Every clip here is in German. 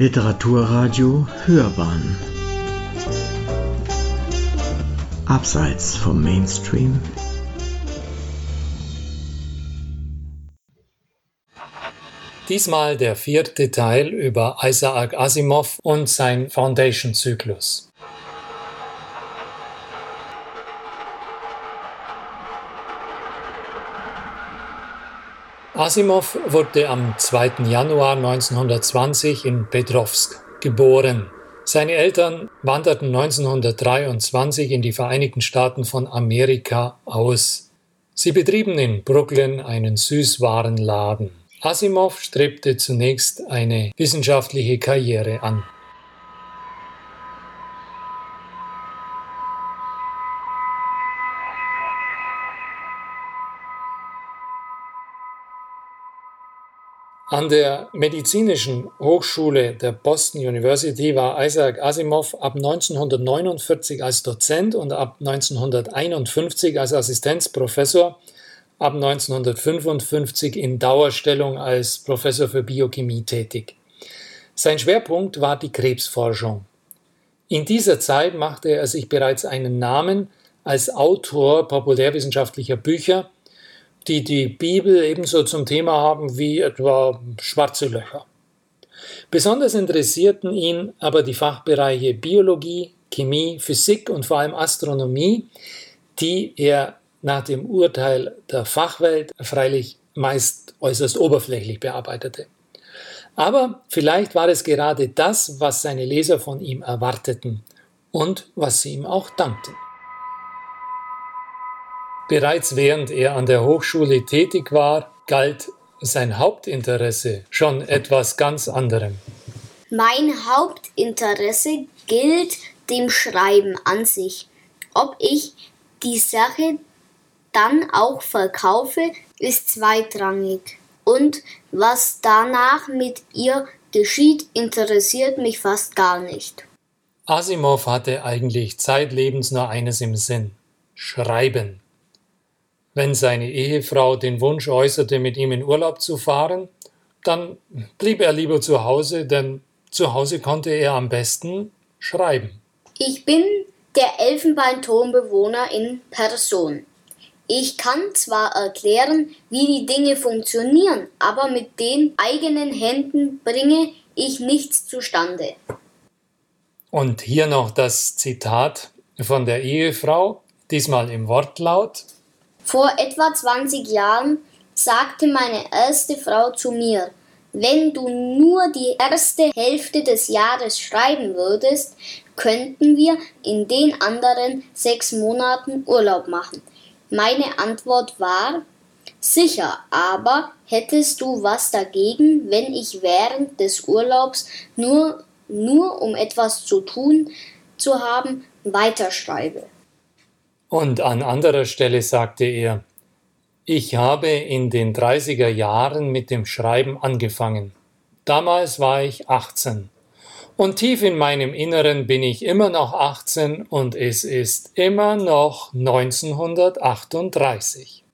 Literaturradio Hörbahn Abseits vom Mainstream Diesmal der vierte Teil über Isaac Asimov und sein Foundation-Zyklus. Asimov wurde am 2. Januar 1920 in Petrovsk geboren. Seine Eltern wanderten 1923 in die Vereinigten Staaten von Amerika aus. Sie betrieben in Brooklyn einen Süßwarenladen. Asimov strebte zunächst eine wissenschaftliche Karriere an. An der Medizinischen Hochschule der Boston University war Isaac Asimov ab 1949 als Dozent und ab 1951 als Assistenzprofessor, ab 1955 in Dauerstellung als Professor für Biochemie tätig. Sein Schwerpunkt war die Krebsforschung. In dieser Zeit machte er sich bereits einen Namen als Autor populärwissenschaftlicher Bücher die die Bibel ebenso zum Thema haben wie etwa schwarze Löcher. Besonders interessierten ihn aber die Fachbereiche Biologie, Chemie, Physik und vor allem Astronomie, die er nach dem Urteil der Fachwelt freilich meist äußerst oberflächlich bearbeitete. Aber vielleicht war es gerade das, was seine Leser von ihm erwarteten und was sie ihm auch dankten. Bereits während er an der Hochschule tätig war, galt sein Hauptinteresse schon etwas ganz anderem. Mein Hauptinteresse gilt dem Schreiben an sich. Ob ich die Sache dann auch verkaufe, ist zweitrangig. Und was danach mit ihr geschieht, interessiert mich fast gar nicht. Asimov hatte eigentlich zeitlebens nur eines im Sinn. Schreiben. Wenn seine Ehefrau den Wunsch äußerte, mit ihm in Urlaub zu fahren, dann blieb er lieber zu Hause, denn zu Hause konnte er am besten schreiben. Ich bin der Elfenbeinturmbewohner in Person. Ich kann zwar erklären, wie die Dinge funktionieren, aber mit den eigenen Händen bringe ich nichts zustande. Und hier noch das Zitat von der Ehefrau, diesmal im Wortlaut. Vor etwa 20 Jahren sagte meine erste Frau zu mir, wenn du nur die erste Hälfte des Jahres schreiben würdest, könnten wir in den anderen sechs Monaten Urlaub machen. Meine Antwort war, sicher, aber hättest du was dagegen, wenn ich während des Urlaubs nur, nur um etwas zu tun zu haben, weiterschreibe? Und an anderer Stelle sagte er, ich habe in den 30er Jahren mit dem Schreiben angefangen. Damals war ich 18. Und tief in meinem Inneren bin ich immer noch 18 und es ist immer noch 1938.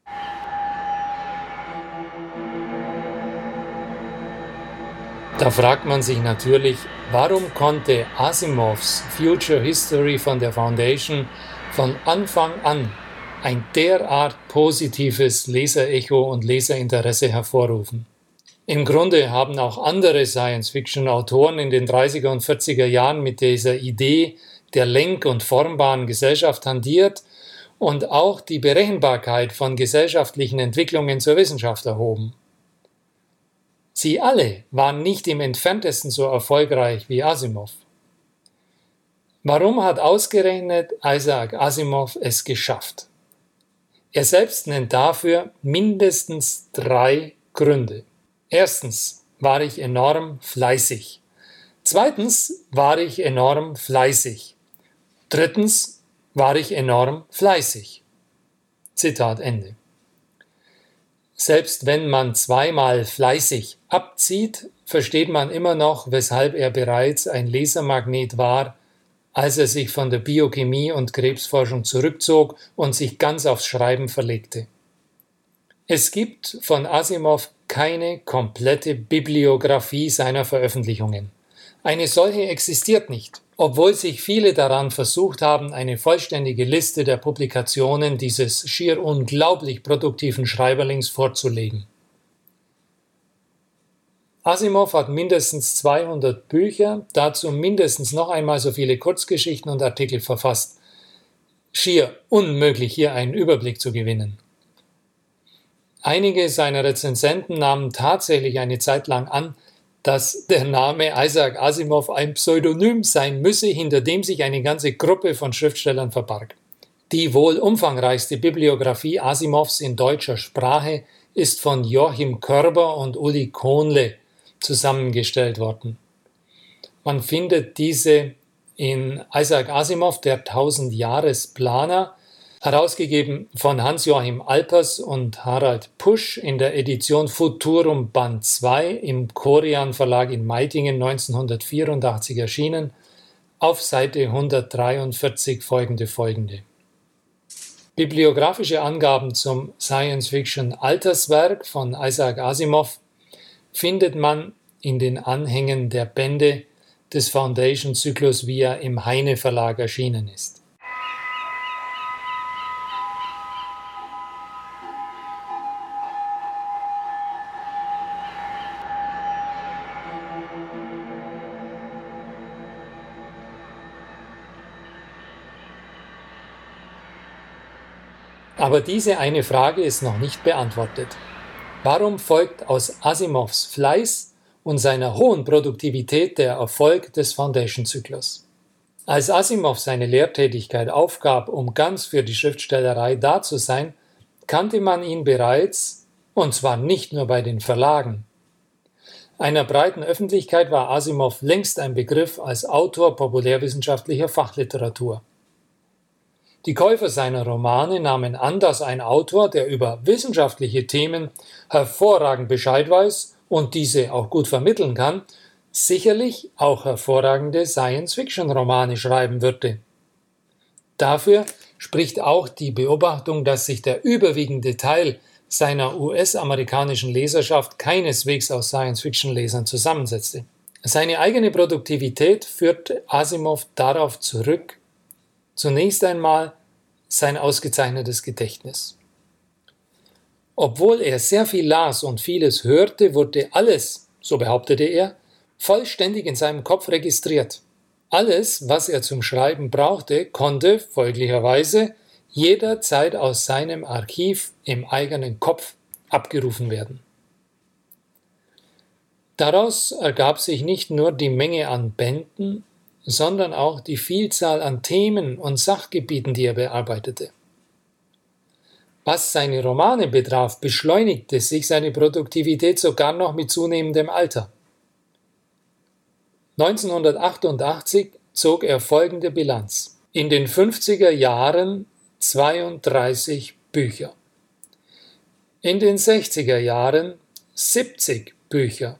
Da fragt man sich natürlich, warum konnte Asimovs Future History von der Foundation von Anfang an ein derart positives Leserecho und Leserinteresse hervorrufen. Im Grunde haben auch andere Science-Fiction-Autoren in den 30er und 40er Jahren mit dieser Idee der lenk- und formbaren Gesellschaft handiert und auch die Berechenbarkeit von gesellschaftlichen Entwicklungen zur Wissenschaft erhoben. Sie alle waren nicht im entferntesten so erfolgreich wie Asimov. Warum hat ausgerechnet Isaac Asimov es geschafft? Er selbst nennt dafür mindestens drei Gründe. Erstens war ich enorm fleißig. Zweitens war ich enorm fleißig. Drittens war ich enorm fleißig. Zitat Ende. Selbst wenn man zweimal fleißig abzieht, versteht man immer noch, weshalb er bereits ein Lasermagnet war, als er sich von der Biochemie und Krebsforschung zurückzog und sich ganz aufs Schreiben verlegte. Es gibt von Asimov keine komplette Bibliographie seiner Veröffentlichungen. Eine solche existiert nicht, obwohl sich viele daran versucht haben, eine vollständige Liste der Publikationen dieses schier unglaublich produktiven Schreiberlings vorzulegen. Asimov hat mindestens 200 Bücher, dazu mindestens noch einmal so viele Kurzgeschichten und Artikel verfasst. Schier unmöglich, hier einen Überblick zu gewinnen. Einige seiner Rezensenten nahmen tatsächlich eine Zeit lang an, dass der Name Isaac Asimov ein Pseudonym sein müsse, hinter dem sich eine ganze Gruppe von Schriftstellern verbarg. Die wohl umfangreichste Bibliografie Asimovs in deutscher Sprache ist von Joachim Körber und Uli Kohnle zusammengestellt worden. Man findet diese in Isaac Asimov, der Tausendjahresplaner, herausgegeben von Hans-Joachim Alpers und Harald Pusch in der Edition Futurum Band 2 im Korian Verlag in Meitingen 1984 erschienen, auf Seite 143 folgende folgende. Bibliografische Angaben zum Science-Fiction-Alterswerk von Isaac Asimov findet man in den Anhängen der Bände des Foundation-Zyklus, wie er im Heine Verlag erschienen ist. Aber diese eine Frage ist noch nicht beantwortet. Warum folgt aus Asimovs Fleiß und seiner hohen Produktivität der Erfolg des Foundation-Zyklus? Als Asimov seine Lehrtätigkeit aufgab, um ganz für die Schriftstellerei da zu sein, kannte man ihn bereits, und zwar nicht nur bei den Verlagen. Einer breiten Öffentlichkeit war Asimov längst ein Begriff als Autor populärwissenschaftlicher Fachliteratur. Die Käufer seiner Romane nahmen an, dass ein Autor, der über wissenschaftliche Themen hervorragend Bescheid weiß und diese auch gut vermitteln kann, sicherlich auch hervorragende Science-Fiction-Romane schreiben würde. Dafür spricht auch die Beobachtung, dass sich der überwiegende Teil seiner US-amerikanischen Leserschaft keineswegs aus Science-Fiction-Lesern zusammensetzte. Seine eigene Produktivität führt Asimov darauf zurück, Zunächst einmal sein ausgezeichnetes Gedächtnis. Obwohl er sehr viel las und vieles hörte, wurde alles, so behauptete er, vollständig in seinem Kopf registriert. Alles, was er zum Schreiben brauchte, konnte folglicherweise jederzeit aus seinem Archiv im eigenen Kopf abgerufen werden. Daraus ergab sich nicht nur die Menge an Bänden, sondern auch die Vielzahl an Themen und Sachgebieten, die er bearbeitete. Was seine Romane betraf, beschleunigte sich seine Produktivität sogar noch mit zunehmendem Alter. 1988 zog er folgende Bilanz. In den 50er Jahren 32 Bücher. In den 60er Jahren 70 Bücher.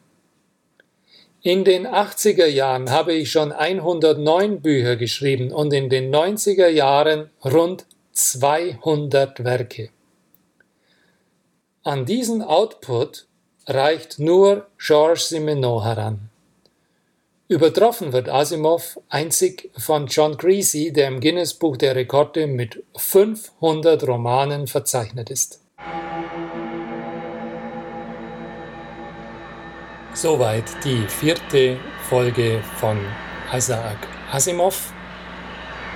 In den 80er Jahren habe ich schon 109 Bücher geschrieben und in den 90er Jahren rund 200 Werke. An diesen Output reicht nur Georges Simenon heran. Übertroffen wird Asimov einzig von John Creasy, der im Guinness Buch der Rekorde mit 500 Romanen verzeichnet ist. Soweit die vierte Folge von Isaac Asimov.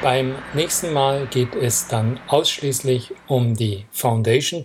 Beim nächsten Mal geht es dann ausschließlich um die Foundation